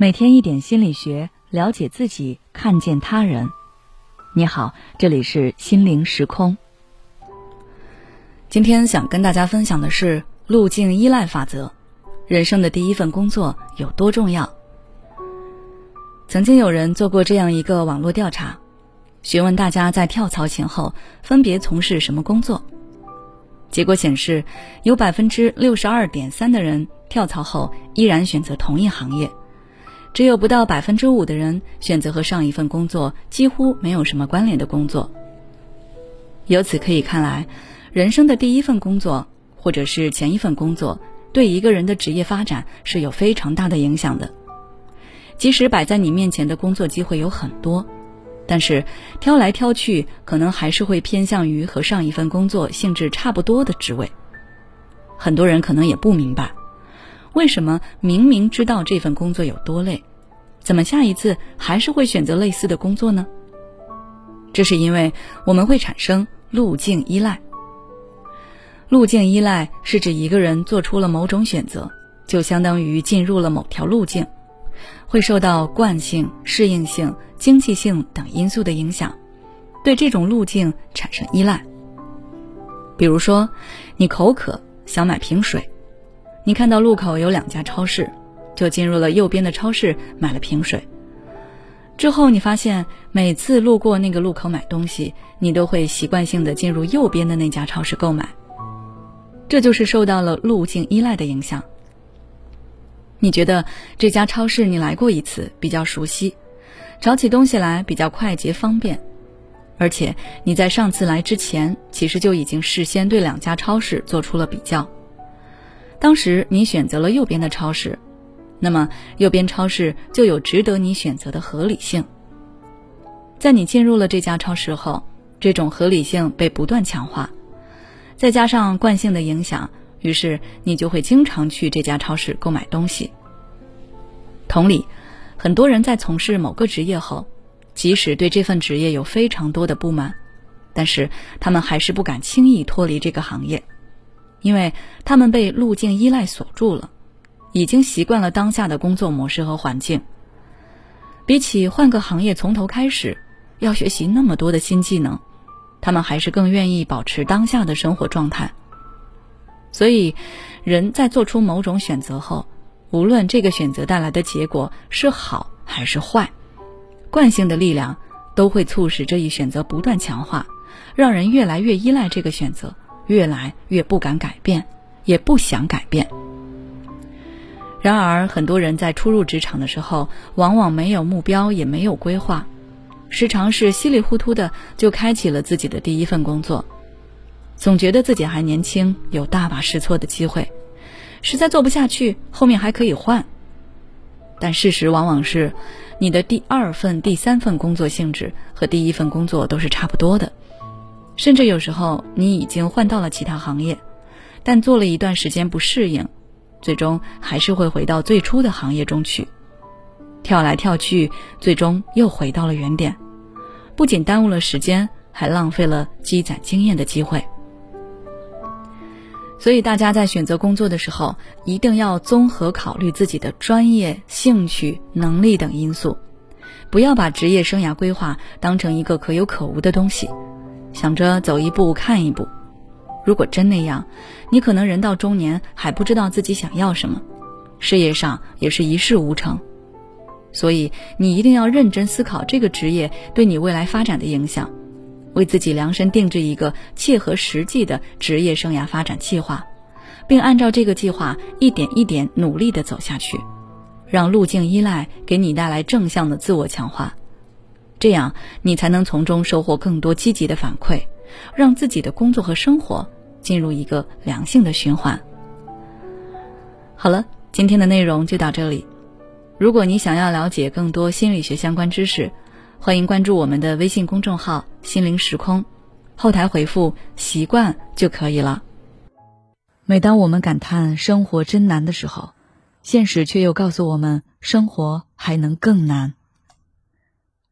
每天一点心理学，了解自己，看见他人。你好，这里是心灵时空。今天想跟大家分享的是路径依赖法则。人生的第一份工作有多重要？曾经有人做过这样一个网络调查，询问大家在跳槽前后分别从事什么工作。结果显示，有百分之六十二点三的人跳槽后依然选择同一行业。只有不到百分之五的人选择和上一份工作几乎没有什么关联的工作。由此可以看来，人生的第一份工作或者是前一份工作，对一个人的职业发展是有非常大的影响的。即使摆在你面前的工作机会有很多，但是挑来挑去，可能还是会偏向于和上一份工作性质差不多的职位。很多人可能也不明白。为什么明明知道这份工作有多累，怎么下一次还是会选择类似的工作呢？这是因为我们会产生路径依赖。路径依赖是指一个人做出了某种选择，就相当于进入了某条路径，会受到惯性、适应性、经济性等因素的影响，对这种路径产生依赖。比如说，你口渴想买瓶水。你看到路口有两家超市，就进入了右边的超市买了瓶水。之后你发现每次路过那个路口买东西，你都会习惯性的进入右边的那家超市购买。这就是受到了路径依赖的影响。你觉得这家超市你来过一次，比较熟悉，找起东西来比较快捷方便，而且你在上次来之前，其实就已经事先对两家超市做出了比较。当时你选择了右边的超市，那么右边超市就有值得你选择的合理性。在你进入了这家超市后，这种合理性被不断强化，再加上惯性的影响，于是你就会经常去这家超市购买东西。同理，很多人在从事某个职业后，即使对这份职业有非常多的不满，但是他们还是不敢轻易脱离这个行业。因为他们被路径依赖锁住了，已经习惯了当下的工作模式和环境。比起换个行业从头开始，要学习那么多的新技能，他们还是更愿意保持当下的生活状态。所以，人在做出某种选择后，无论这个选择带来的结果是好还是坏，惯性的力量都会促使这一选择不断强化，让人越来越依赖这个选择。越来越不敢改变，也不想改变。然而，很多人在初入职场的时候，往往没有目标，也没有规划，时常是稀里糊涂的就开启了自己的第一份工作，总觉得自己还年轻，有大把试错的机会，实在做不下去，后面还可以换。但事实往往是，你的第二份、第三份工作性质和第一份工作都是差不多的。甚至有时候你已经换到了其他行业，但做了一段时间不适应，最终还是会回到最初的行业中去，跳来跳去，最终又回到了原点，不仅耽误了时间，还浪费了积攒经验的机会。所以大家在选择工作的时候，一定要综合考虑自己的专业、兴趣、能力等因素，不要把职业生涯规划当成一个可有可无的东西。想着走一步看一步，如果真那样，你可能人到中年还不知道自己想要什么，事业上也是一事无成。所以你一定要认真思考这个职业对你未来发展的影响，为自己量身定制一个切合实际的职业生涯发展计划，并按照这个计划一点一点努力的走下去，让路径依赖给你带来正向的自我强化。这样，你才能从中收获更多积极的反馈，让自己的工作和生活进入一个良性的循环。好了，今天的内容就到这里。如果你想要了解更多心理学相关知识，欢迎关注我们的微信公众号“心灵时空”，后台回复“习惯”就可以了。每当我们感叹生活真难的时候，现实却又告诉我们，生活还能更难。